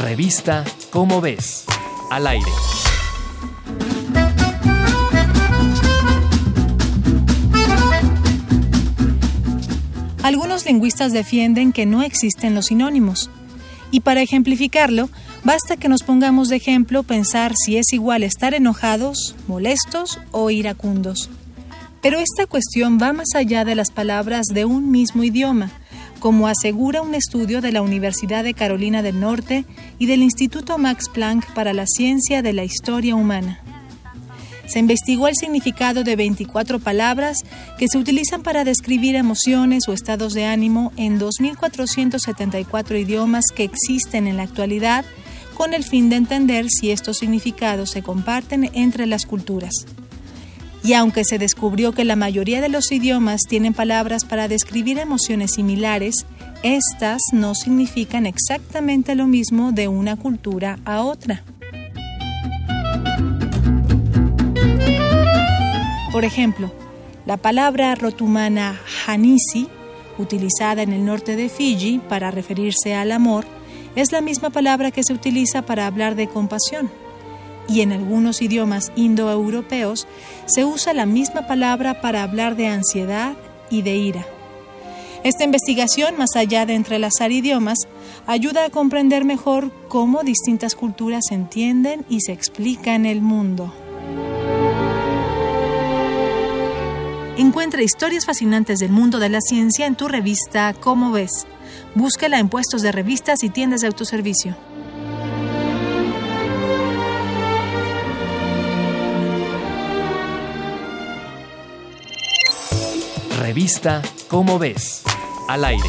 Revista Cómo ves, al aire. Algunos lingüistas defienden que no existen los sinónimos. Y para ejemplificarlo, basta que nos pongamos de ejemplo pensar si es igual estar enojados, molestos o iracundos. Pero esta cuestión va más allá de las palabras de un mismo idioma, como asegura un estudio de la Universidad de Carolina del Norte y del Instituto Max Planck para la Ciencia de la Historia Humana. Se investigó el significado de 24 palabras que se utilizan para describir emociones o estados de ánimo en 2.474 idiomas que existen en la actualidad con el fin de entender si estos significados se comparten entre las culturas. Y aunque se descubrió que la mayoría de los idiomas tienen palabras para describir emociones similares, estas no significan exactamente lo mismo de una cultura a otra. Por ejemplo, la palabra rotumana hanisi, utilizada en el norte de Fiji para referirse al amor, es la misma palabra que se utiliza para hablar de compasión. Y en algunos idiomas indoeuropeos se usa la misma palabra para hablar de ansiedad y de ira. Esta investigación, más allá de entrelazar idiomas, ayuda a comprender mejor cómo distintas culturas entienden y se explican el mundo. Encuentra historias fascinantes del mundo de la ciencia en tu revista Cómo ves. Búsquela en puestos de revistas y tiendas de autoservicio. Revista Cómo ves, al aire.